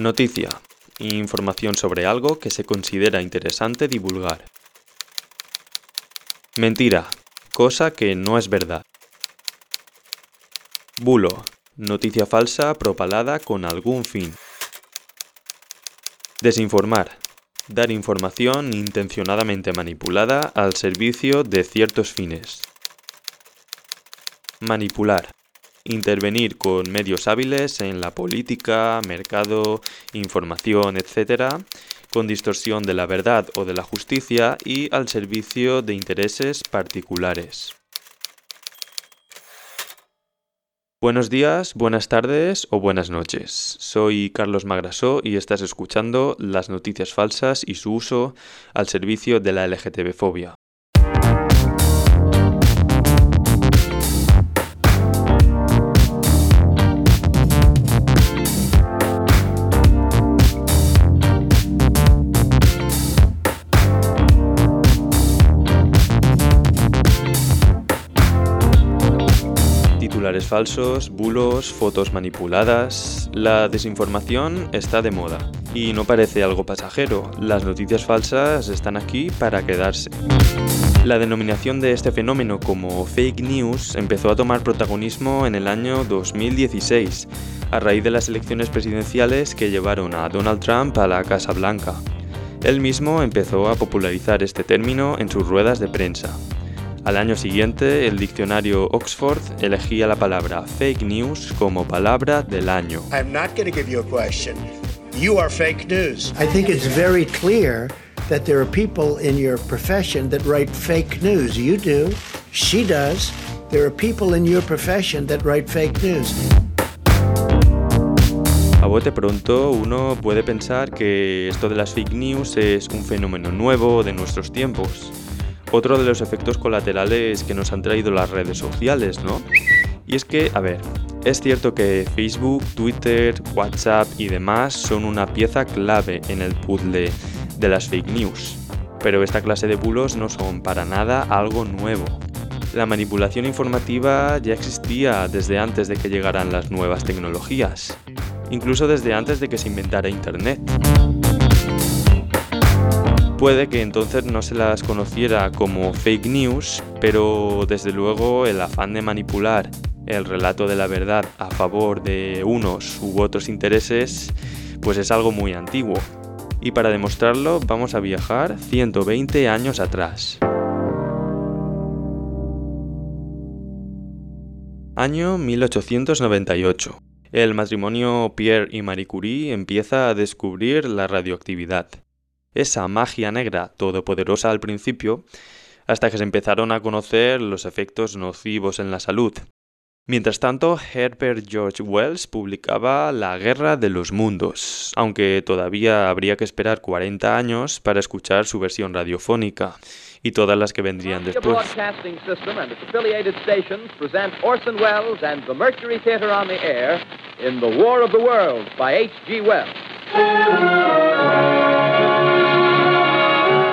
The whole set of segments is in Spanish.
Noticia. Información sobre algo que se considera interesante divulgar. Mentira. Cosa que no es verdad. Bulo. Noticia falsa propalada con algún fin. Desinformar. Dar información intencionadamente manipulada al servicio de ciertos fines. Manipular. Intervenir con medios hábiles en la política, mercado, información, etc., con distorsión de la verdad o de la justicia y al servicio de intereses particulares. Buenos días, buenas tardes o buenas noches. Soy Carlos Magrasó y estás escuchando las noticias falsas y su uso al servicio de la LGTB-fobia. Falsos, bulos, fotos manipuladas. La desinformación está de moda y no parece algo pasajero. Las noticias falsas están aquí para quedarse. La denominación de este fenómeno como fake news empezó a tomar protagonismo en el año 2016, a raíz de las elecciones presidenciales que llevaron a Donald Trump a la Casa Blanca. Él mismo empezó a popularizar este término en sus ruedas de prensa. Al año siguiente, el diccionario Oxford elegía la palabra fake news como palabra del año. I'm not going to give you a question. You are fake news. I think it's very clear that there are people in your profession that write fake news. You do. She does. There are people in your profession that write fake news. A bote pronto uno puede pensar que esto de las fake news es un fenómeno nuevo de nuestros tiempos otro de los efectos colaterales que nos han traído las redes sociales, ¿no? Y es que, a ver, es cierto que Facebook, Twitter, WhatsApp y demás son una pieza clave en el puzzle de las fake news, pero esta clase de bulos no son para nada algo nuevo. La manipulación informativa ya existía desde antes de que llegaran las nuevas tecnologías, incluso desde antes de que se inventara Internet. Puede que entonces no se las conociera como fake news, pero desde luego el afán de manipular el relato de la verdad a favor de unos u otros intereses, pues es algo muy antiguo. Y para demostrarlo vamos a viajar 120 años atrás. Año 1898. El matrimonio Pierre y Marie Curie empieza a descubrir la radioactividad esa magia negra todopoderosa al principio, hasta que se empezaron a conocer los efectos nocivos en la salud. Mientras tanto, Herbert George Wells publicaba La Guerra de los Mundos, aunque todavía habría que esperar 40 años para escuchar su versión radiofónica y todas las que vendrían después.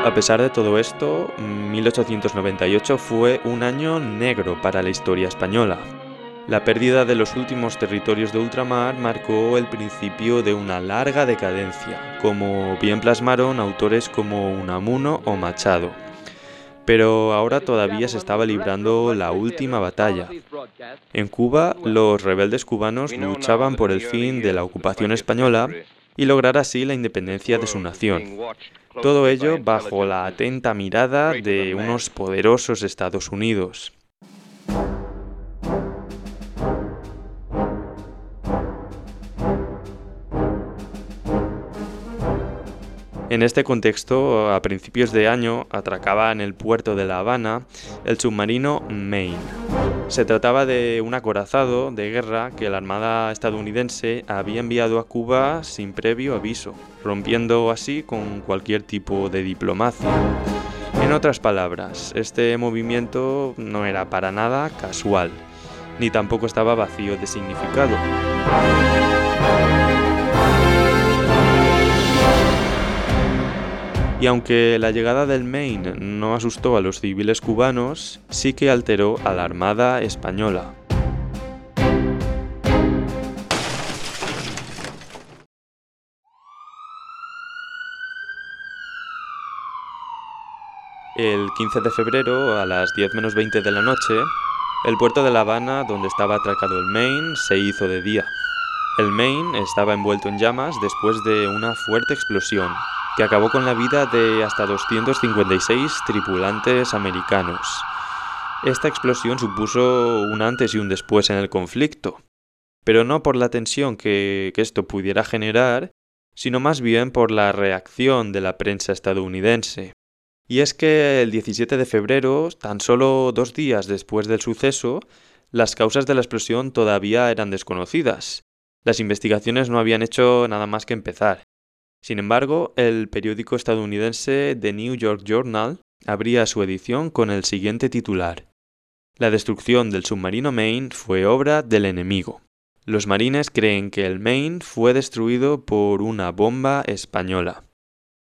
A pesar de todo esto, 1898 fue un año negro para la historia española. La pérdida de los últimos territorios de ultramar marcó el principio de una larga decadencia, como bien plasmaron autores como Unamuno o Machado. Pero ahora todavía se estaba librando la última batalla. En Cuba, los rebeldes cubanos luchaban por el fin de la ocupación española y lograr así la independencia de su nación. Todo ello bajo la atenta mirada de unos poderosos Estados Unidos. En este contexto, a principios de año, atracaba en el puerto de La Habana el submarino Maine. Se trataba de un acorazado de guerra que la Armada estadounidense había enviado a Cuba sin previo aviso, rompiendo así con cualquier tipo de diplomacia. En otras palabras, este movimiento no era para nada casual, ni tampoco estaba vacío de significado. Y aunque la llegada del Maine no asustó a los civiles cubanos, sí que alteró a la Armada española. El 15 de febrero, a las 10 menos 20 de la noche, el puerto de La Habana, donde estaba atracado el Maine, se hizo de día. El Maine estaba envuelto en llamas después de una fuerte explosión, que acabó con la vida de hasta 256 tripulantes americanos. Esta explosión supuso un antes y un después en el conflicto, pero no por la tensión que, esto pudiera generar, sino más bien por la reacción de la prensa estadounidense. Y es que el 17 de febrero, tan solo dos días después del suceso, las causas de la explosión todavía eran desconocidas. Las investigaciones no habían hecho nada más que empezar. Sin embargo, el periódico estadounidense The New York Journal abría su edición con el siguiente titular. La destrucción del submarino Maine fue obra del enemigo. Los marines creen que el Maine fue destruido por una bomba española.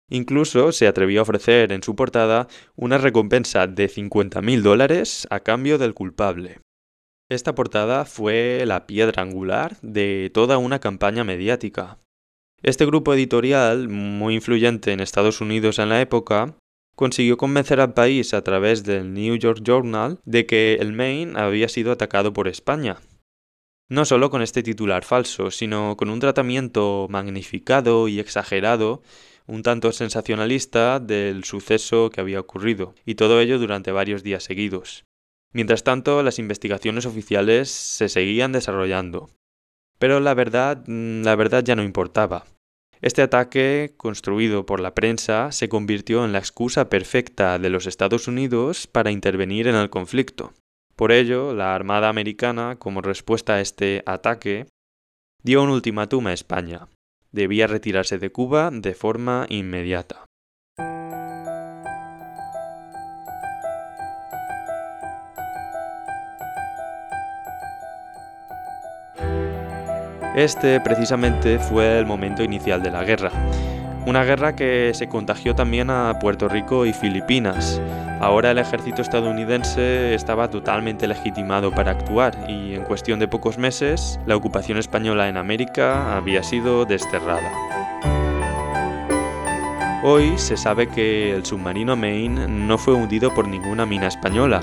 Incluso se atrevió a ofrecer en su portada una recompensa de 50.000 dólares a cambio del culpable. Esta portada fue la piedra angular de toda una campaña mediática. Este grupo editorial, muy influyente en Estados Unidos en la época, consiguió convencer al país a través del New York Journal de que el Maine había sido atacado por España. No solo con este titular falso, sino con un tratamiento magnificado y exagerado, un tanto sensacionalista del suceso que había ocurrido, y todo ello durante varios días seguidos. Mientras tanto, las investigaciones oficiales se seguían desarrollando. Pero la verdad, mm, la verdad ya no importaba. Este ataque, construido por la prensa, se convirtió en la excusa perfecta de los Estados Unidos para intervenir en el conflicto. Por ello, la Armada Americana, como respuesta a este ataque, dio un ultimátum a España. Debía retirarse de Cuba de forma inmediata. Este precisamente fue el momento inicial de la guerra. Una guerra que se contagió también a Puerto Rico y Filipinas. Ahora el ejército estadounidense estaba totalmente legitimado para actuar y en cuestión de pocos meses la ocupación española en América había sido desterrada. Hoy se sabe que el submarino Maine no fue hundido por ninguna mina española.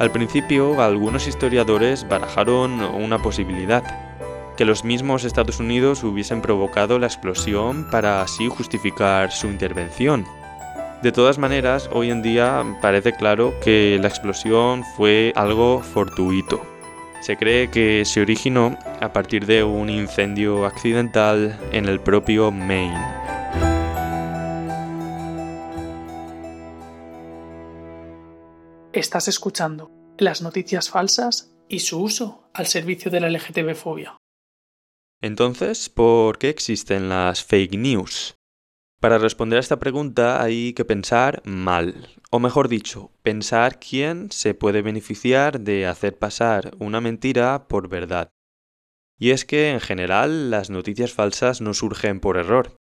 Al principio algunos historiadores barajaron una posibilidad, que los mismos Estados Unidos hubiesen provocado la explosión para así justificar su intervención. De todas maneras, hoy en día parece claro que la explosión fue algo fortuito. Se cree que se originó a partir de un incendio accidental en el propio Maine. Estás escuchando las noticias falsas y su uso al servicio de la LGTB-fobia. Entonces, ¿por qué existen las fake news? Para responder a esta pregunta hay que pensar mal, o mejor dicho, pensar quién se puede beneficiar de hacer pasar una mentira por verdad. Y es que, en general, las noticias falsas no surgen por error.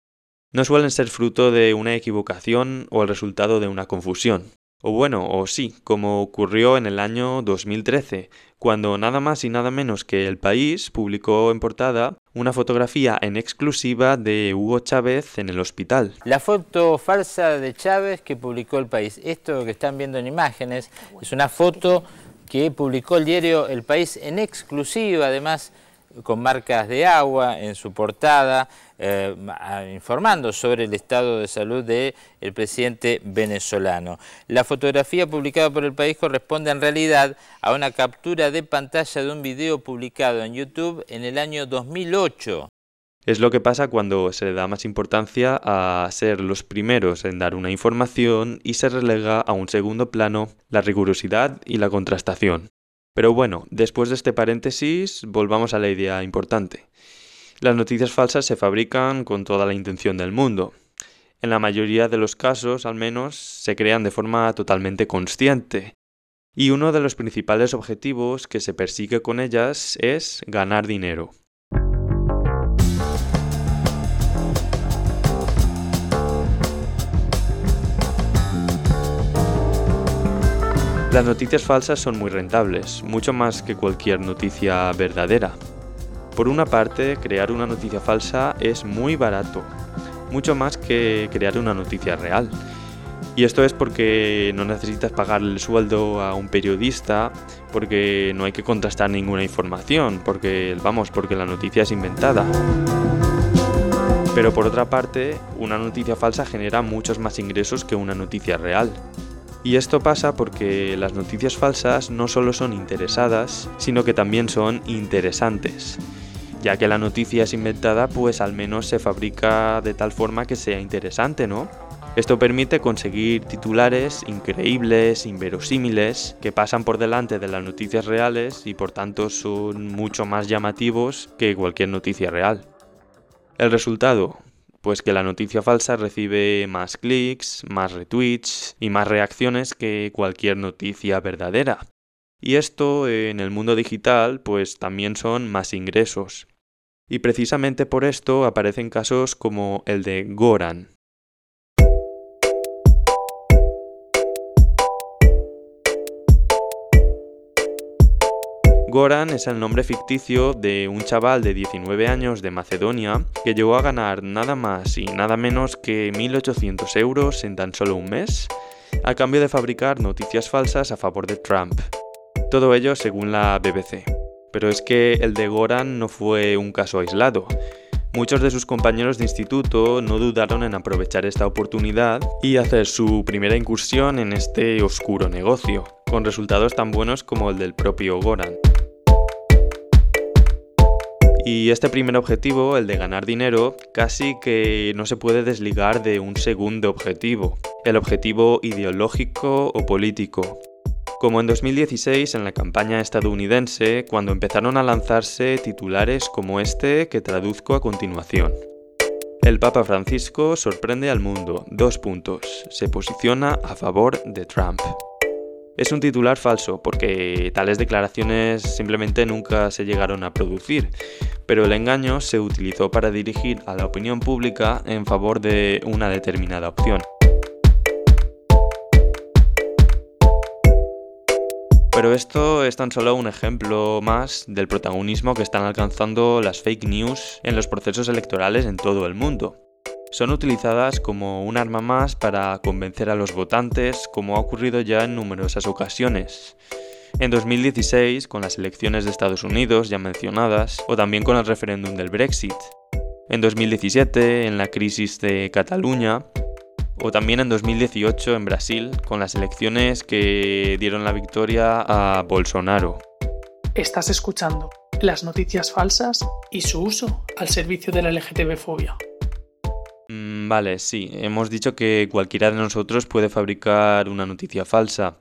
No suelen ser fruto de una equivocación o el resultado de una confusión. O bueno, o sí, como ocurrió en el año 2013, cuando nada más y nada menos que El País publicó en portada una fotografía en exclusiva de Hugo Chávez en el hospital. La foto falsa de Chávez que publicó El País. Esto que están viendo en imágenes es una foto que publicó el diario El País en exclusiva, además con marcas de agua en su portada, eh, informando sobre el estado de salud del presidente venezolano. La fotografía publicada por el país corresponde en realidad a una captura de pantalla de un video publicado en YouTube en el año 2008. Es lo que pasa cuando se le da más importancia a ser los primeros en dar una información y se relega a un segundo plano la rigurosidad y la contrastación. Pero bueno, después de este paréntesis, volvamos a la idea importante. Las noticias falsas se fabrican con toda la intención del mundo. En la mayoría de los casos, al menos, se crean de forma totalmente consciente. Y uno de los principales objetivos que se persigue con ellas es ganar dinero. Las noticias falsas son muy rentables, mucho más que cualquier noticia verdadera. Por una parte, crear una noticia falsa es muy barato, mucho más que crear una noticia real. Y esto es porque no necesitas pagar el sueldo a un periodista, porque no hay que contrastar ninguna información, porque vamos, porque la noticia es inventada. Pero por otra parte, una noticia falsa genera muchos más ingresos que una noticia real. Y esto pasa porque las noticias falsas no solo son interesadas, sino que también son interesantes. Ya que la noticia es inventada, pues al menos se fabrica de tal forma que sea interesante, ¿no? Esto permite conseguir titulares increíbles, inverosímiles, que pasan por delante de las noticias reales y por tanto son mucho más llamativos que cualquier noticia real. El resultado, pues que la noticia falsa recibe más clics, más retweets y más reacciones que cualquier noticia verdadera. Y esto en el mundo digital pues también son más ingresos. Y precisamente por esto aparecen casos como el de Goran, Goran es el nombre ficticio de un chaval de 19 años de Macedonia que llegó a ganar nada más y nada menos que 1.800 euros en tan solo un mes, a cambio de fabricar noticias falsas a favor de Trump. Todo ello según la BBC. Pero es que el de Goran no fue un caso aislado. Muchos de sus compañeros de instituto no dudaron en aprovechar esta oportunidad y hacer su primera incursión en este oscuro negocio, con resultados tan buenos como el del propio Goran. Y este primer objetivo, el de ganar dinero, casi que no se puede desligar de un segundo objetivo, el objetivo ideológico o político. Como en 2016 en la campaña estadounidense, cuando empezaron a lanzarse titulares como este que traduzco a continuación. El Papa Francisco sorprende al mundo. Dos puntos. Se posiciona a favor de Trump. Es un titular falso porque tales declaraciones simplemente nunca se llegaron a producir, pero el engaño se utilizó para dirigir a la opinión pública en favor de una determinada opción. Pero esto es tan solo un ejemplo más del protagonismo que están alcanzando las fake news en los procesos electorales en todo el mundo son utilizadas como un arma más para convencer a los votantes, como ha ocurrido ya en numerosas ocasiones. En 2016, con las elecciones de Estados Unidos ya mencionadas, o también con el referéndum del Brexit. En 2017, en la crisis de Cataluña, o también en 2018 en Brasil, con las elecciones que dieron la victoria a Bolsonaro. Estás escuchando las noticias falsas y su uso al servicio de la LGTB-fobia. Mm, vale, sí, hemos dicho que cualquiera de nosotros puede fabricar una noticia falsa,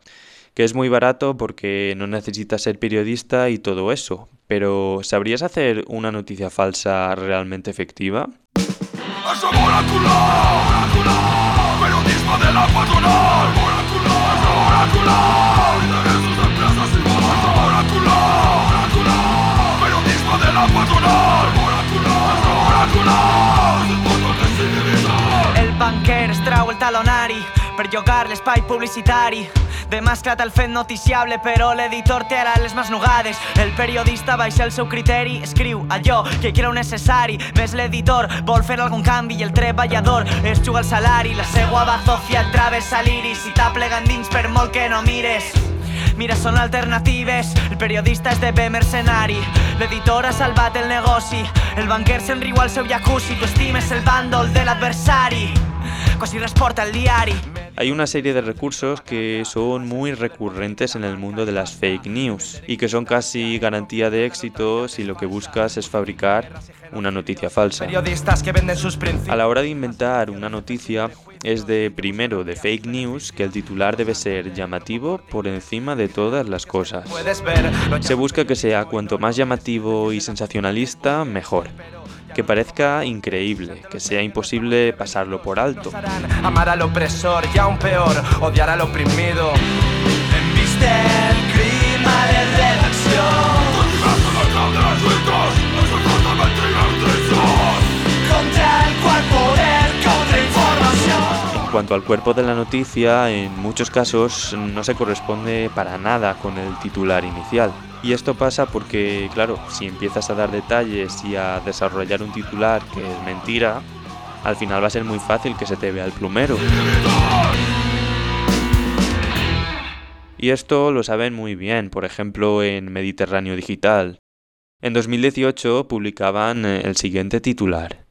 que es muy barato porque no necesitas ser periodista y todo eso, pero ¿sabrías hacer una noticia falsa realmente efectiva? Banquer es trau el talonari per llogar l'espai publicitari. Demasclat el fet noticiable, però l'editor té ara les mans nugades. El periodista baixa el seu criteri, escriu allò que creu necessari. Més l'editor vol fer algun canvi i el treballador es juga el salari. La seua bazofia travessa l'iris i t'aplega dins per molt que no mires. Mira, són alternatives, el periodista és de bé mercenari, l'editor ha salvat el negoci, el banquer se'n riu al seu jacuzzi, tu estimes el bàndol de l'adversari. Hay una serie de recursos que son muy recurrentes en el mundo de las fake news y que son casi garantía de éxito si lo que buscas es fabricar una noticia falsa. A la hora de inventar una noticia es de primero de fake news que el titular debe ser llamativo por encima de todas las cosas. Se busca que sea cuanto más llamativo y sensacionalista, mejor que parezca increíble, que sea imposible pasarlo por alto. Amar al opresor y aún peor, odiar al oprimido. El clima de redacción. Cuanto al cuerpo de la noticia, en muchos casos no se corresponde para nada con el titular inicial. Y esto pasa porque, claro, si empiezas a dar detalles y a desarrollar un titular que es mentira, al final va a ser muy fácil que se te vea el plumero. Y esto lo saben muy bien, por ejemplo, en Mediterráneo Digital. En 2018 publicaban el siguiente titular.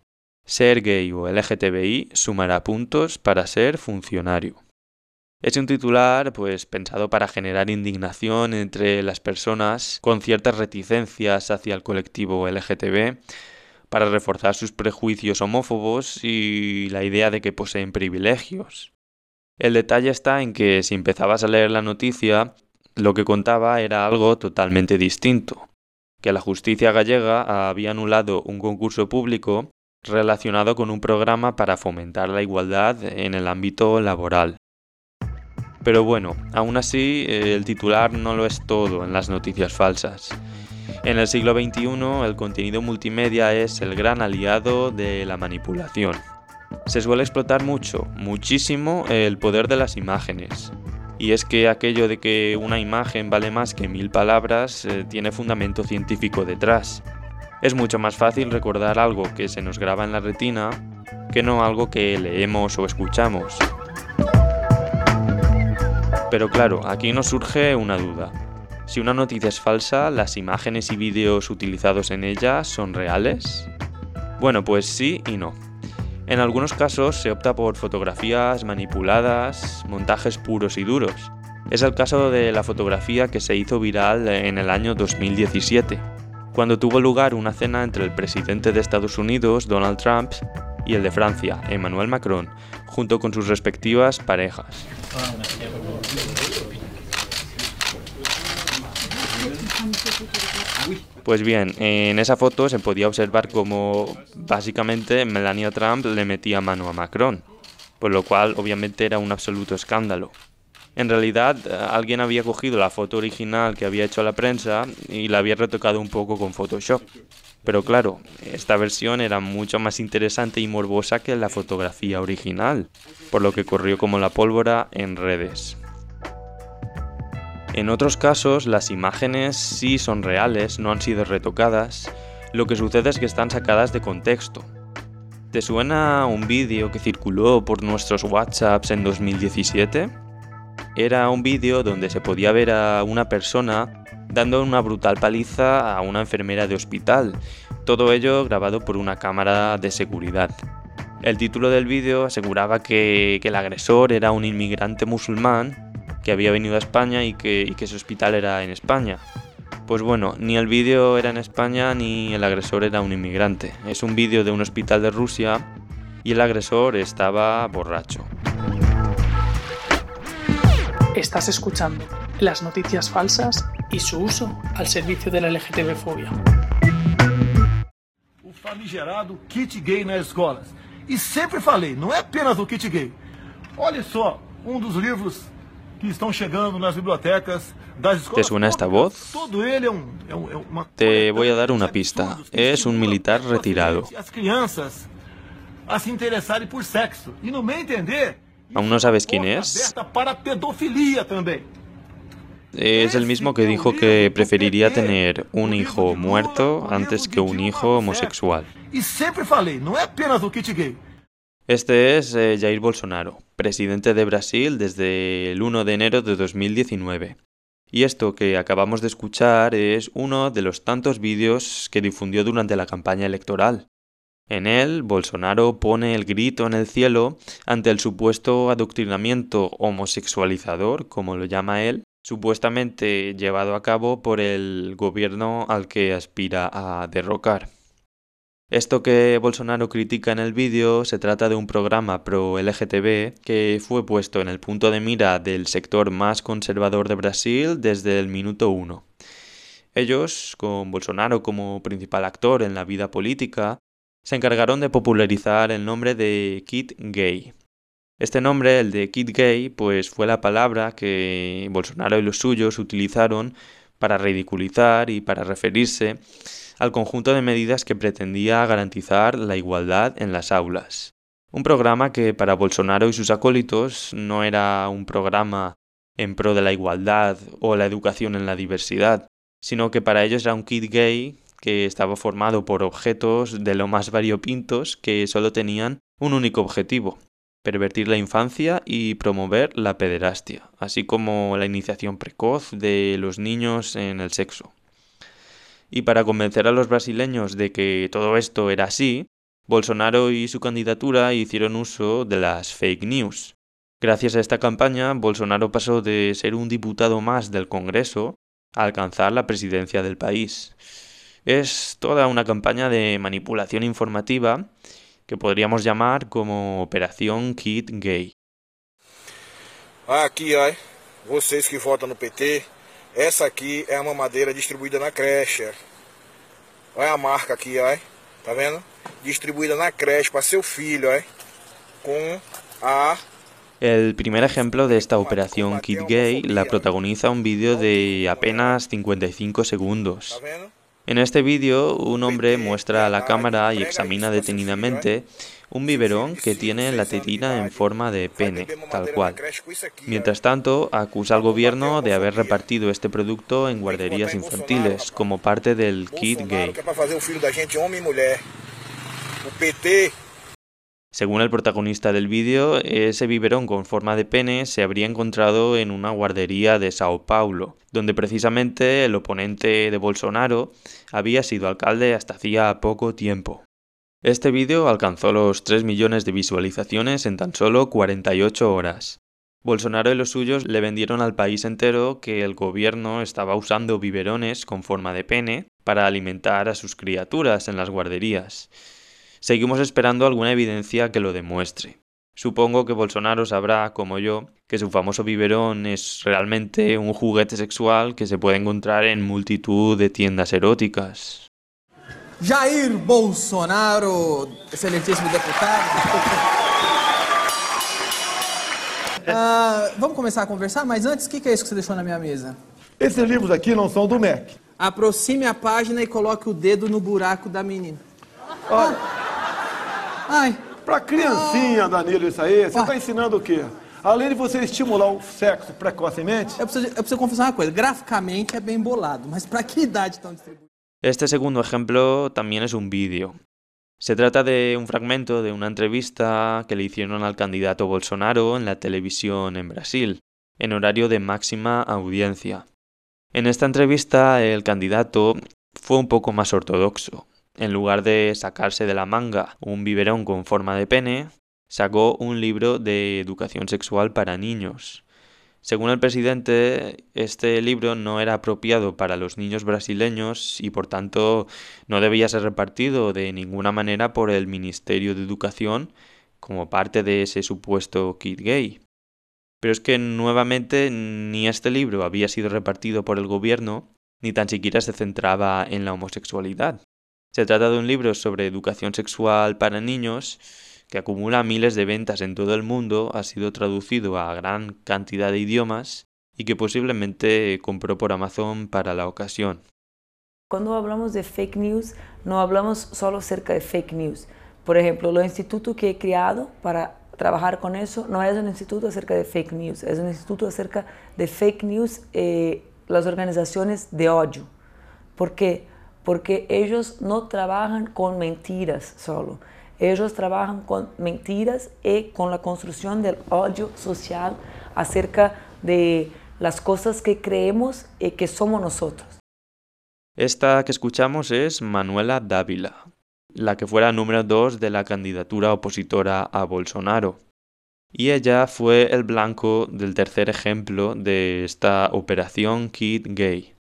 Ser gay o LGTBI sumará puntos para ser funcionario. Es un titular pues pensado para generar indignación entre las personas con ciertas reticencias hacia el colectivo LGTB, para reforzar sus prejuicios homófobos y la idea de que poseen privilegios. El detalle está en que si empezabas a leer la noticia, lo que contaba era algo totalmente distinto, que la justicia gallega había anulado un concurso público relacionado con un programa para fomentar la igualdad en el ámbito laboral. Pero bueno, aún así el titular no lo es todo en las noticias falsas. En el siglo XXI el contenido multimedia es el gran aliado de la manipulación. Se suele explotar mucho, muchísimo, el poder de las imágenes. Y es que aquello de que una imagen vale más que mil palabras eh, tiene fundamento científico detrás. Es mucho más fácil recordar algo que se nos graba en la retina que no algo que leemos o escuchamos. Pero claro, aquí nos surge una duda. Si una noticia es falsa, ¿las imágenes y vídeos utilizados en ella son reales? Bueno, pues sí y no. En algunos casos se opta por fotografías manipuladas, montajes puros y duros. Es el caso de la fotografía que se hizo viral en el año 2017, cuando tuvo lugar una cena entre el presidente de Estados Unidos, Donald Trump, y el de Francia, Emmanuel Macron, junto con sus respectivas parejas. Pues bien, en esa foto se podía observar como básicamente Melania Trump le metía mano a Macron, por lo cual obviamente era un absoluto escándalo. En realidad, alguien había cogido la foto original que había hecho la prensa y la había retocado un poco con Photoshop. Pero claro, esta versión era mucho más interesante y morbosa que la fotografía original, por lo que corrió como la pólvora en redes. En otros casos, las imágenes sí son reales, no han sido retocadas, lo que sucede es que están sacadas de contexto. ¿Te suena un vídeo que circuló por nuestros WhatsApps en 2017? Era un vídeo donde se podía ver a una persona dando una brutal paliza a una enfermera de hospital, todo ello grabado por una cámara de seguridad. El título del vídeo aseguraba que, que el agresor era un inmigrante musulmán que había venido a España y que, y su hospital era en España. Pues bueno, ni el vídeo era en España ni el agresor era un inmigrante. Es un vídeo de un hospital de Rusia y el agresor estaba borracho. Estás escuchando las noticias falsas y su uso al servicio de la LGTB-fobia. O famigerado kit gay nas escolas. E sempre falei, não é apenas o kit gay. Olha só, um dos livros ¿Te suena esta voz? Te voy a dar una pista. Es un militar retirado. ¿Aún no sabes quién es? Es el mismo que dijo que preferiría tener un hijo muerto antes que un hijo homosexual. Este es eh, Jair Bolsonaro, presidente de Brasil desde el 1 de enero de 2019. Y esto que acabamos de escuchar es uno de los tantos vídeos que difundió durante la campaña electoral. En él, Bolsonaro pone el grito en el cielo ante el supuesto adoctrinamiento homosexualizador, como lo llama él, supuestamente llevado a cabo por el gobierno al que aspira a derrocar. Esto que Bolsonaro critica en el vídeo se trata de un programa pro LGTB que fue puesto en el punto de mira del sector más conservador de Brasil desde el minuto uno. Ellos, con Bolsonaro como principal actor en la vida política, se encargaron de popularizar el nombre de Kid Gay. Este nombre, el de Kid Gay, pues fue la palabra que Bolsonaro y los suyos utilizaron para ridiculizar y para referirse al conjunto de medidas que pretendía garantizar la igualdad en las aulas. Un programa que para Bolsonaro y sus acólitos no era un programa en pro de la igualdad o la educación en la diversidad, sino que para ellos era un kit gay que estaba formado por objetos de lo más variopintos que solo tenían un único objetivo, pervertir la infancia y promover la pederastia, así como la iniciación precoz de los niños en el sexo. Y para convencer a los brasileños de que todo esto era así, Bolsonaro y su candidatura hicieron uso de las fake news. Gracias a esta campaña, Bolsonaro pasó de ser un diputado más del Congreso a alcanzar la presidencia del país. Es toda una campaña de manipulación informativa que podríamos llamar como Operación Kid Gay. Aqui, ó, vocês que votam no PT, essa aqui é a mamadeira distribuída na creche. Olha a marca aqui, ó, tá vendo? Distribuída na creche para seu filho, ó, com a El primer ejemplo de esta operación Kid Gay la protagoniza un vídeo de apenas 55 segundos. En este vídeo, un hombre muestra a la cámara y examina detenidamente un biberón que tiene la tetina en forma de pene, tal cual. Mientras tanto, acusa al gobierno de haber repartido este producto en guarderías infantiles como parte del kit gay. Según el protagonista del vídeo, ese biberón con forma de pene se habría encontrado en una guardería de Sao Paulo, donde precisamente el oponente de Bolsonaro había sido alcalde hasta hacía poco tiempo. Este vídeo alcanzó los 3 millones de visualizaciones en tan solo 48 horas. Bolsonaro y los suyos le vendieron al país entero que el gobierno estaba usando biberones con forma de pene para alimentar a sus criaturas en las guarderías. Seguimos esperando alguna evidencia que lo demuestre. Supongo que Bolsonaro sabrá, como yo, que su famoso biberón es realmente un juguete sexual que se puede encontrar en multitud de tiendas eróticas. Jair Bolsonaro, excelentíssimo deputado. Uh, vamos começar a conversar, mas antes, o que, que é isso que você deixou na minha mesa? Esses livros aqui não são do MEC. Aproxime a página e coloque o dedo no buraco da menina. Olha, Ai, pra criancinha, Danilo, isso aí, você está ensinando o quê? Além de você estimular o sexo precocemente, eu preciso, eu preciso confessar uma coisa. Graficamente é bem bolado, mas pra que idade estão distribuindo? Este segundo ejemplo también es un vídeo. Se trata de un fragmento de una entrevista que le hicieron al candidato Bolsonaro en la televisión en Brasil, en horario de máxima audiencia. En esta entrevista el candidato fue un poco más ortodoxo. En lugar de sacarse de la manga un biberón con forma de pene, sacó un libro de educación sexual para niños. Según el presidente, este libro no era apropiado para los niños brasileños y por tanto no debía ser repartido de ninguna manera por el Ministerio de Educación como parte de ese supuesto kit gay. Pero es que nuevamente ni este libro había sido repartido por el gobierno, ni tan siquiera se centraba en la homosexualidad. Se trata de un libro sobre educación sexual para niños que acumula miles de ventas en todo el mundo, ha sido traducido a gran cantidad de idiomas y que posiblemente compró por Amazon para la ocasión. Cuando hablamos de fake news, no hablamos solo acerca de fake news. Por ejemplo, el instituto que he creado para trabajar con eso no es un instituto acerca de fake news, es un instituto acerca de fake news eh, las organizaciones de odio. ¿Por qué? Porque ellos no trabajan con mentiras solo. Ellos trabajan con mentiras y con la construcción del odio social acerca de las cosas que creemos y que somos nosotros. Esta que escuchamos es Manuela Dávila, la que fuera número 2 de la candidatura opositora a Bolsonaro. Y ella fue el blanco del tercer ejemplo de esta operación Kid Gay.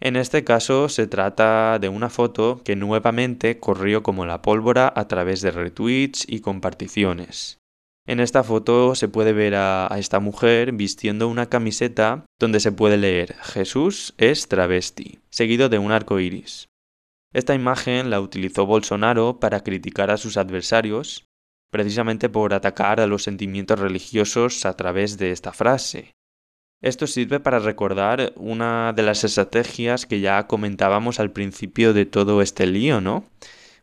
En este caso se trata de una foto que nuevamente corrió como la pólvora a través de retweets y comparticiones. En esta foto se puede ver a, a, esta mujer vistiendo una camiseta donde se puede leer Jesús es travesti, seguido de un arco iris. Esta imagen la utilizó Bolsonaro para criticar a sus adversarios, precisamente por atacar a los sentimientos religiosos a través de esta frase. Esto sirve para recordar una de las estrategias que ya comentábamos al principio de todo este lío, ¿no?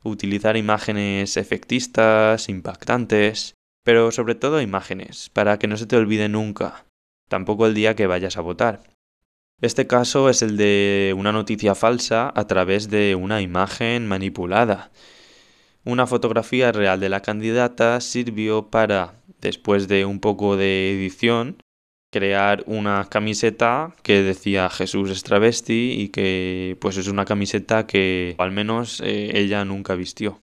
Utilizar imágenes efectistas, impactantes, pero sobre todo imágenes, para que no se te olvide nunca, tampoco el día que vayas a votar. Este caso es el de una noticia falsa a través de una imagen manipulada. Una fotografía real de la candidata sirvió para después de un poco de edición, crear una camiseta que decía Jesús es travesti y que pues es una camiseta que al menos eh, ella nunca vistió.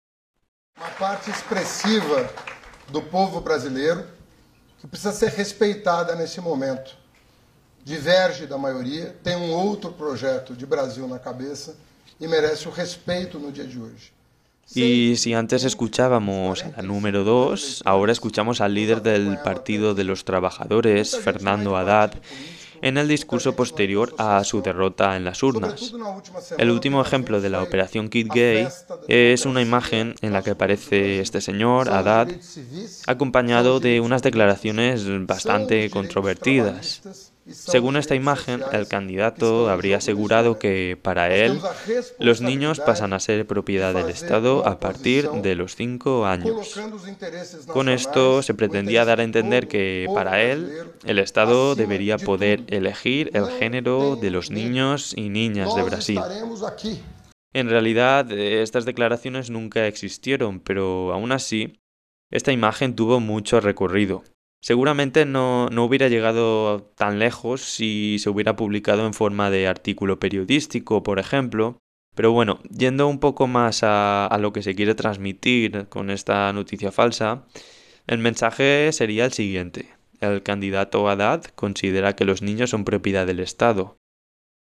Uma parte expressiva do povo brasileiro que precisa ser respeitada nesse momento. Diverge da maioria, tem um outro projeto de Brasil na cabeça e merece o respeito no dia de hoje. Y si antes escuchábamos a la número 2, ahora escuchamos al líder del Partido de los Trabajadores, Fernando Haddad, en el discurso posterior a su derrota en las urnas. El último ejemplo de la operación Kid Gay es una imagen en la que aparece este señor, Haddad, acompañado de unas declaraciones bastante controvertidas. Según esta imagen, el candidato habría asegurado que, para él, los niños pasan a ser propiedad del Estado a partir de los cinco años. Con esto se pretendía dar a entender que, para él, el Estado debería poder elegir el género de los niños y niñas de Brasil. En realidad, estas declaraciones nunca existieron, pero aún así, esta imagen tuvo mucho recorrido. Seguramente no, hubiera llegado tan lejos si se hubiera publicado en forma de artículo periodístico, por ejemplo. Pero bueno, yendo un poco más a, a lo que se quiere transmitir con esta noticia falsa, el mensaje sería el siguiente. El candidato Haddad considera que los niños son propiedad del Estado.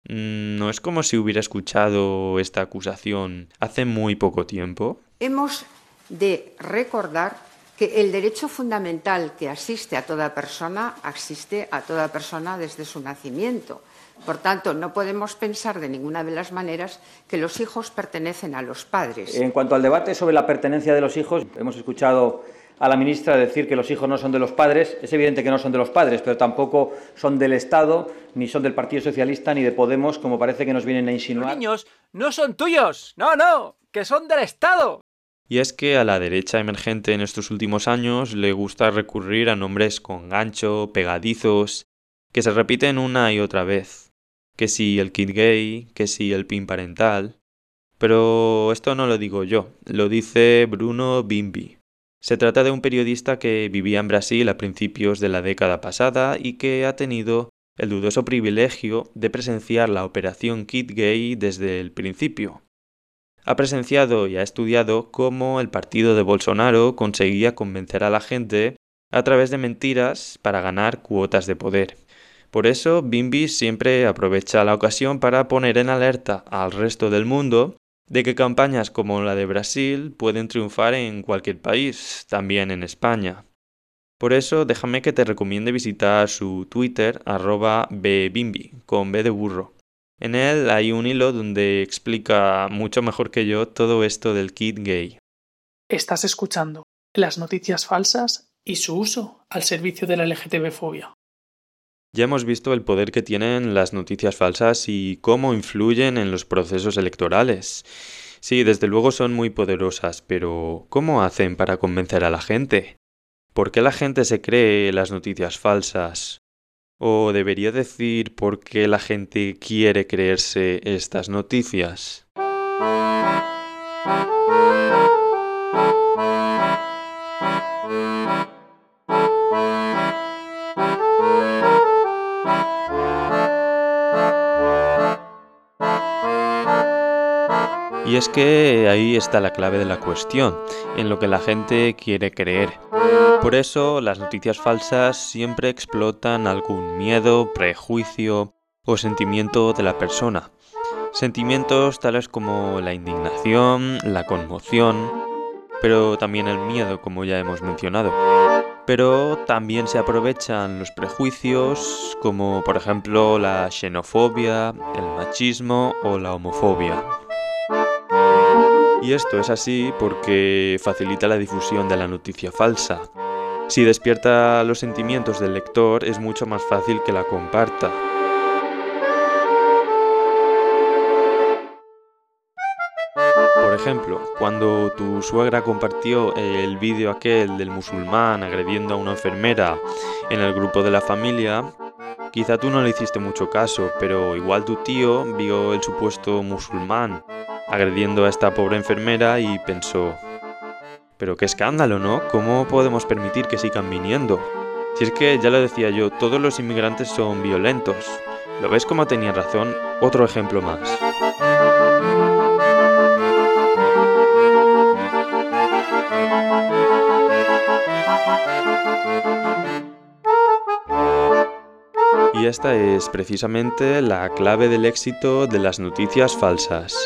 Mm, ¿No es como si hubiera escuchado esta acusación hace muy poco tiempo? Hemos de recordar que el derecho fundamental que asiste a toda persona asiste a toda persona desde su nacimiento. Por tanto, no podemos pensar de ninguna de las maneras que los hijos pertenecen a los padres. En cuanto al debate sobre la pertenencia de los hijos, hemos escuchado a la ministra decir que los hijos no son de los padres. Es evidente que no son de los padres, pero tampoco son del Estado, ni son del Partido Socialista, ni de Podemos, como parece que nos vienen a insinuar. Los niños no son tuyos. No, no, que son del Estado. Y es que a la derecha emergente en estos últimos años le gusta recurrir a nombres con gancho, pegadizos, que se repiten una y otra vez. Que si el kid gay, que si el pin parental. Pero esto no lo digo yo, lo dice Bruno Bimbi. Se trata de un periodista que vivía en Brasil a principios de la década pasada y que ha tenido el dudoso privilegio de presenciar la operación Kid Gay desde el principio ha presenciado y ha estudiado cómo el partido de Bolsonaro conseguía convencer a la gente a través de mentiras para ganar cuotas de poder. Por eso, Bimbi siempre aprovecha la ocasión para poner en alerta al resto del mundo de que campañas como la de Brasil pueden triunfar en cualquier país, también en España. Por eso, déjame que te recomiende visitar su Twitter arroba bbimbi, con B de burro. En él hay un hilo donde explica mucho mejor que yo todo esto del kit gay. Estás escuchando las noticias falsas y su uso al servicio de la LGTB-fobia. Ya hemos visto el poder que tienen las noticias falsas y cómo influyen en los procesos electorales. Sí, desde luego son muy poderosas, pero ¿cómo hacen para convencer a la gente? ¿Por qué la gente se cree las noticias falsas? O debería decir por qué la gente quiere creerse estas noticias. Y es que ahí está la clave de la cuestión, en lo que la gente quiere creer. Por eso las noticias falsas siempre explotan algún miedo, prejuicio o sentimiento de la persona. Sentimientos tales como la indignación, la conmoción, pero también el miedo, como ya hemos mencionado. Pero también se aprovechan los prejuicios, como por ejemplo la xenofobia, el machismo o la homofobia. Y esto es así porque facilita la difusión de la noticia falsa. Si despierta los sentimientos del lector es mucho más fácil que la comparta. Por ejemplo, cuando tu suegra compartió el vídeo aquel del musulmán agrediendo a una enfermera en el grupo de la familia, quizá tú no le hiciste mucho caso, pero igual tu tío vio el supuesto musulmán agrediendo a esta pobre enfermera y pensó, Pero qué escándalo, ¿no? ¿Cómo podemos permitir que sigan viniendo? Si es que, ya lo decía yo, todos los inmigrantes son violentos. ¿Lo ves como tenía razón? Otro ejemplo más. Y esta es precisamente la clave del éxito de las noticias falsas.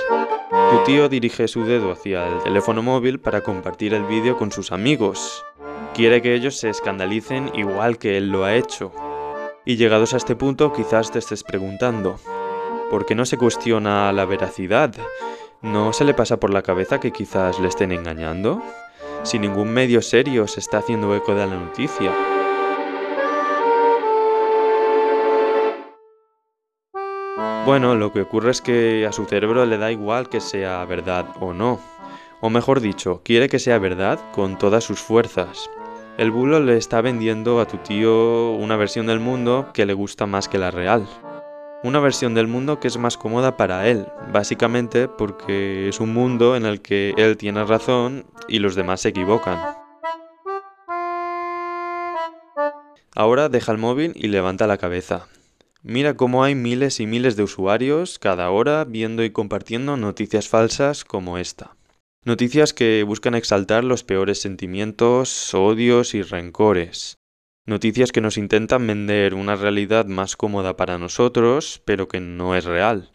Tu tío dirige su dedo hacia el teléfono móvil para compartir el vídeo con sus amigos. Quiere que ellos se escandalicen igual que él lo ha hecho. Y llegados a este punto quizás te estés preguntando, ¿por qué no se cuestiona la veracidad? ¿No se le pasa por la cabeza que quizás le estén engañando? Si ningún medio serio se está haciendo eco de la noticia. Bueno, lo que ocurre es que a su cerebro le da igual que sea verdad o no. O mejor dicho, quiere que sea verdad con todas sus fuerzas. El bulo le está vendiendo a tu tío una versión del mundo que le gusta más que la real. Una versión del mundo que es más cómoda para él, básicamente porque es un mundo en el que él tiene razón y los demás se equivocan. Ahora deja el móvil y levanta la cabeza. Mira cómo hay miles y miles de usuarios cada hora viendo y compartiendo noticias falsas como esta. Noticias que buscan exaltar los peores sentimientos, odios y rencores. Noticias que nos intentan vender una realidad más cómoda para nosotros, pero que no es real.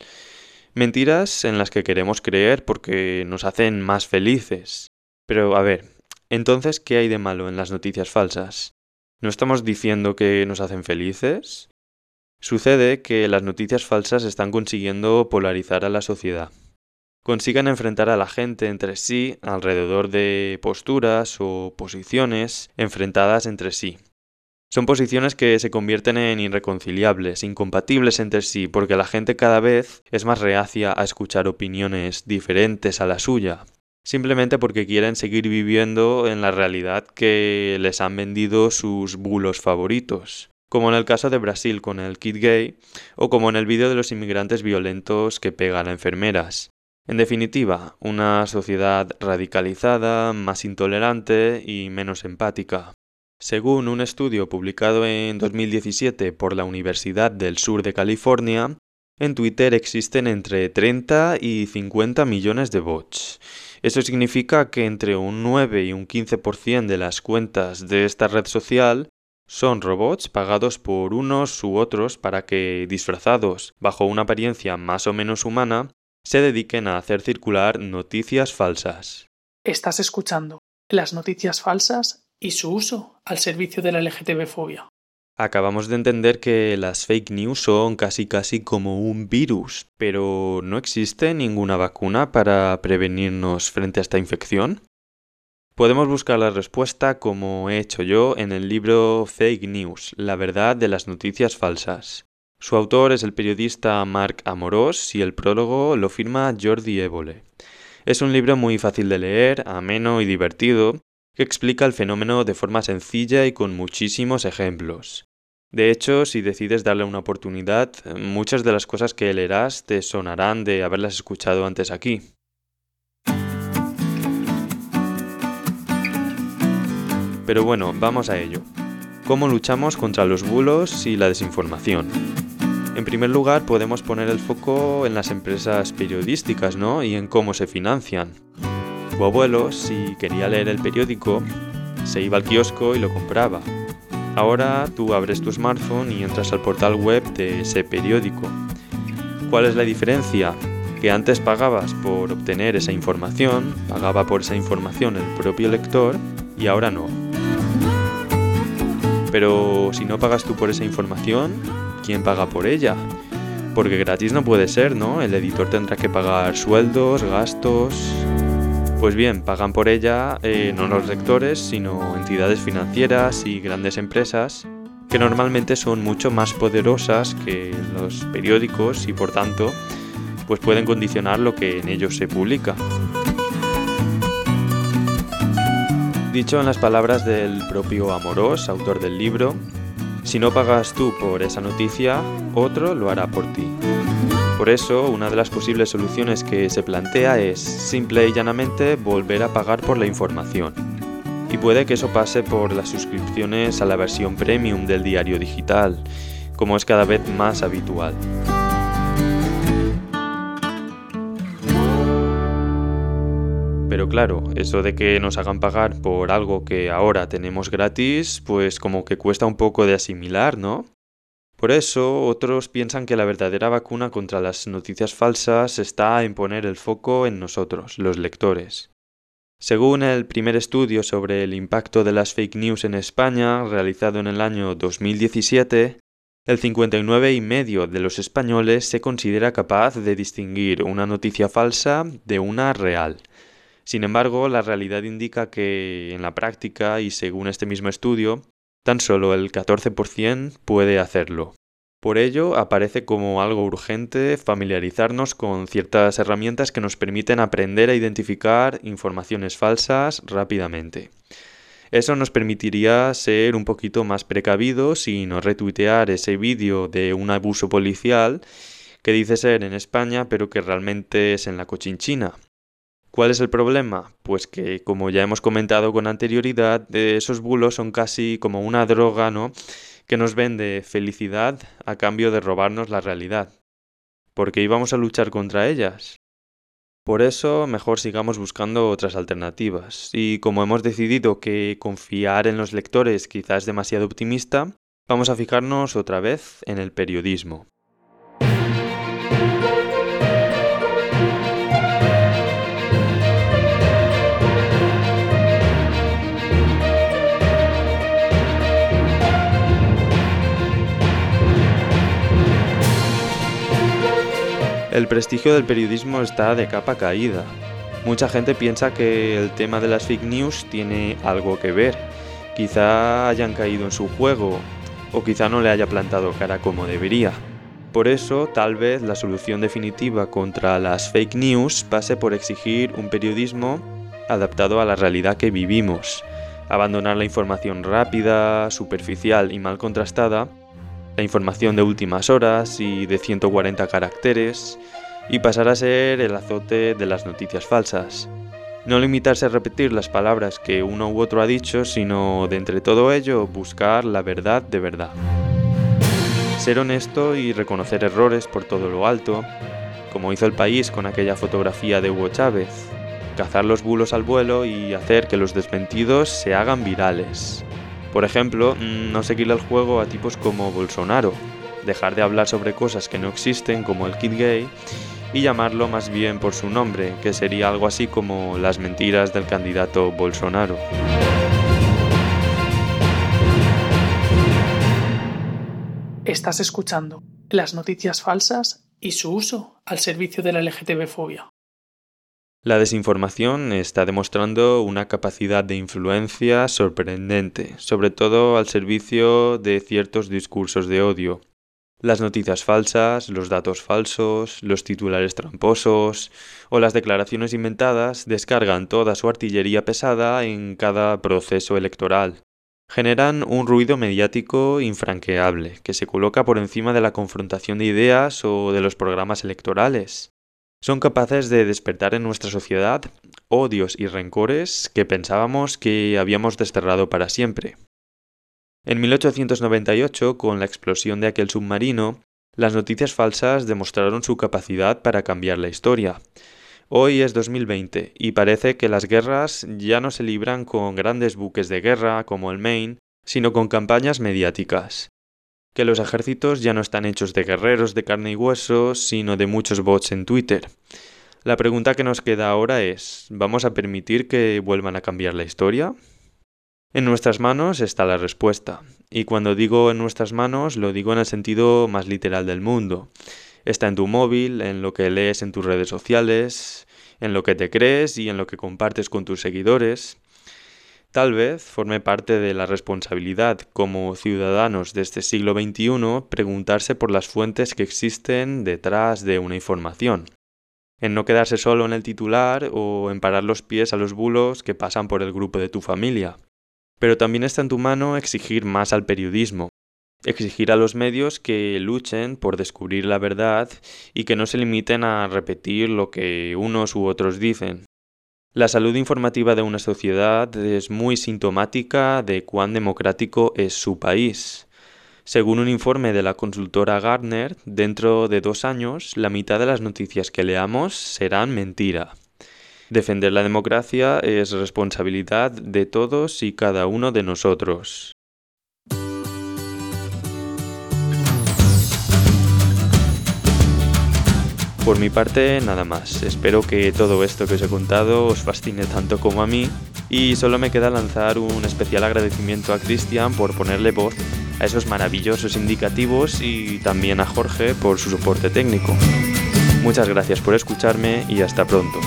Mentiras en las que queremos creer porque nos hacen más felices. Pero a ver, entonces, ¿qué hay de malo en las noticias falsas? ¿No estamos diciendo que nos hacen felices? Sucede que las noticias falsas están consiguiendo polarizar a la sociedad consigan enfrentar a la gente entre sí alrededor de posturas o posiciones enfrentadas entre sí. Son posiciones que se convierten en irreconciliables, incompatibles entre sí, porque la gente cada vez es más reacia a escuchar opiniones diferentes a la suya, simplemente porque quieren seguir viviendo en la realidad que les han vendido sus bulos favoritos, como en el caso de Brasil con el kit gay, o como en el vídeo de los inmigrantes violentos que pegan a enfermeras. En definitiva, una sociedad radicalizada, más intolerante y menos empática. Según un estudio publicado en 2017 por la Universidad del Sur de California, en Twitter existen entre 30 y 50 millones de bots. Eso significa que entre un 9 y un 15% de las cuentas de esta red social son robots pagados por unos u otros para que, disfrazados bajo una apariencia más o menos humana, se dediquen a hacer circular noticias falsas. Estás escuchando las noticias falsas y su uso al servicio de la LGTB-fobia. Acabamos de entender que las fake news son casi casi como un virus, pero ¿no existe ninguna vacuna para prevenirnos frente a esta infección? Podemos buscar la respuesta como he hecho yo en el libro Fake News, la verdad de las noticias falsas. Su autor es el periodista Marc Amorós y el prólogo lo firma Jordi Évole. Es un libro muy fácil de leer, ameno y divertido, que explica el fenómeno de forma sencilla y con muchísimos ejemplos. De hecho, si decides darle una oportunidad, muchas de las cosas que leerás te sonarán de haberlas escuchado antes aquí. Pero bueno, vamos a ello. ¿Cómo luchamos contra los bulos y la desinformación? En primer lugar, podemos poner el foco en las empresas periodísticas, ¿no? Y en cómo se financian. Tu abuelo, si quería leer el periódico, se iba al kiosco y lo compraba. Ahora tú abres tu smartphone y entras al portal web de ese periódico. ¿Cuál es la diferencia? Que antes pagabas por obtener esa información, pagaba por esa información el propio lector y ahora no. Pero si no pagas tú por esa información, ¿quién paga por ella? Porque gratis no puede ser, ¿no? El editor tendrá que pagar sueldos, gastos... Pues bien, pagan por ella eh, no los lectores, sino entidades financieras y grandes empresas que normalmente son mucho más poderosas que los periódicos y por tanto pues pueden condicionar lo que en ellos se publica. Dicho en las palabras del propio Amorós, autor del libro, si no pagas tú por esa noticia, otro lo hará por ti. Por eso, una de las posibles soluciones que se plantea es simple y llanamente volver a pagar por la información. Y puede que eso pase por las suscripciones a la versión premium del diario digital, como es cada vez más habitual. Pero claro, eso de que nos hagan pagar por algo que ahora tenemos gratis, pues como que cuesta un poco de asimilar, ¿no? Por eso, otros piensan que la verdadera vacuna contra las noticias falsas está en poner el foco en nosotros, los lectores. Según el primer estudio sobre el impacto de las fake news en España, realizado en el año 2017, el 59,5% de los españoles se considera capaz de distinguir una noticia falsa de una real. Sin embargo, la realidad indica que en la práctica y según este mismo estudio, tan solo el 14% puede hacerlo. Por ello, aparece como algo urgente familiarizarnos con ciertas herramientas que nos permiten aprender a identificar informaciones falsas rápidamente. Eso nos permitiría ser un poquito más precavidos y no retuitear ese vídeo de un abuso policial que dice ser en España pero que realmente es en la Cochinchina, ¿Cuál es el problema? Pues que, como ya hemos comentado con anterioridad, esos bulos son casi como una droga, ¿no? Que nos vende felicidad a cambio de robarnos la realidad. Porque íbamos a luchar contra ellas. Por eso, mejor sigamos buscando otras alternativas. Y como hemos decidido que confiar en los lectores quizás es demasiado optimista, vamos a fijarnos otra vez en el periodismo. El prestigio del periodismo está de capa caída. Mucha gente piensa que el tema de las fake news tiene algo que ver. Quizá hayan caído en su juego o quizá no le haya plantado cara como debería. Por eso, tal vez la solución definitiva contra las fake news pase por exigir un periodismo adaptado a la realidad que vivimos, abandonar la información rápida, superficial y mal contrastada la información de últimas horas y de 140 caracteres y pasar a ser el azote de las noticias falsas. No limitarse a repetir las palabras que uno u otro ha dicho, sino de entre todo ello buscar la verdad de verdad. Ser honesto y reconocer errores por todo lo alto, como hizo el país con aquella fotografía de Hugo Chávez, cazar los bulos al vuelo y hacer que los desmentidos se hagan virales. Por ejemplo, mm, no seguirle el juego a tipos como Bolsonaro, dejar de hablar sobre cosas que no existen como el kid gay y llamarlo más bien por su nombre, que sería algo así como las mentiras del candidato Bolsonaro. Estás escuchando las noticias falsas y su uso al servicio de la LGTB-fobia. La desinformación está demostrando una capacidad de influencia sorprendente, sobre todo al servicio de ciertos discursos de odio. Las noticias falsas, los datos falsos, los titulares tramposos o las declaraciones inventadas descargan toda su artillería pesada en cada proceso electoral. Generan un ruido mediático infranqueable que se coloca por encima de la confrontación de ideas o de los programas electorales son capaces de despertar en nuestra sociedad odios y rencores que pensábamos que habíamos desterrado para siempre. En 1898, con la explosión de aquel submarino, las noticias falsas demostraron su capacidad para cambiar la historia. Hoy es 2020 y parece que las guerras ya no se libran con grandes buques de guerra como el Maine, sino con campañas mediáticas que los ejércitos ya no están hechos de guerreros de carne y hueso, sino de muchos bots en Twitter. La pregunta que nos queda ahora es, ¿vamos a permitir que vuelvan a cambiar la historia? En nuestras manos está la respuesta, y cuando digo en nuestras manos lo digo en el sentido más literal del mundo. Está en tu móvil, en lo que lees en tus redes sociales, en lo que te crees y en lo que compartes con tus seguidores. Tal vez forme parte de la responsabilidad como ciudadanos de este siglo XXI preguntarse por las fuentes que existen detrás de una información, en no quedarse solo en el titular o en parar los pies a los bulos que pasan por el grupo de tu familia. Pero también está en tu mano exigir más al periodismo, exigir a los medios que luchen por descubrir la verdad y que no se limiten a repetir lo que unos u otros dicen, La salud informativa de una sociedad es muy sintomática de cuán democrático es su país. Según un informe de la consultora Gartner, dentro de dos años la mitad de las noticias que leamos serán mentira. Defender la democracia es responsabilidad de todos y cada uno de nosotros. Por mi parte, nada más. Espero que todo esto que os he contado os fascine tanto como a mí y solo me queda lanzar un especial agradecimiento a Cristian por ponerle voz a esos maravillosos indicativos y también a Jorge por su soporte técnico. Muchas gracias por escucharme y hasta pronto.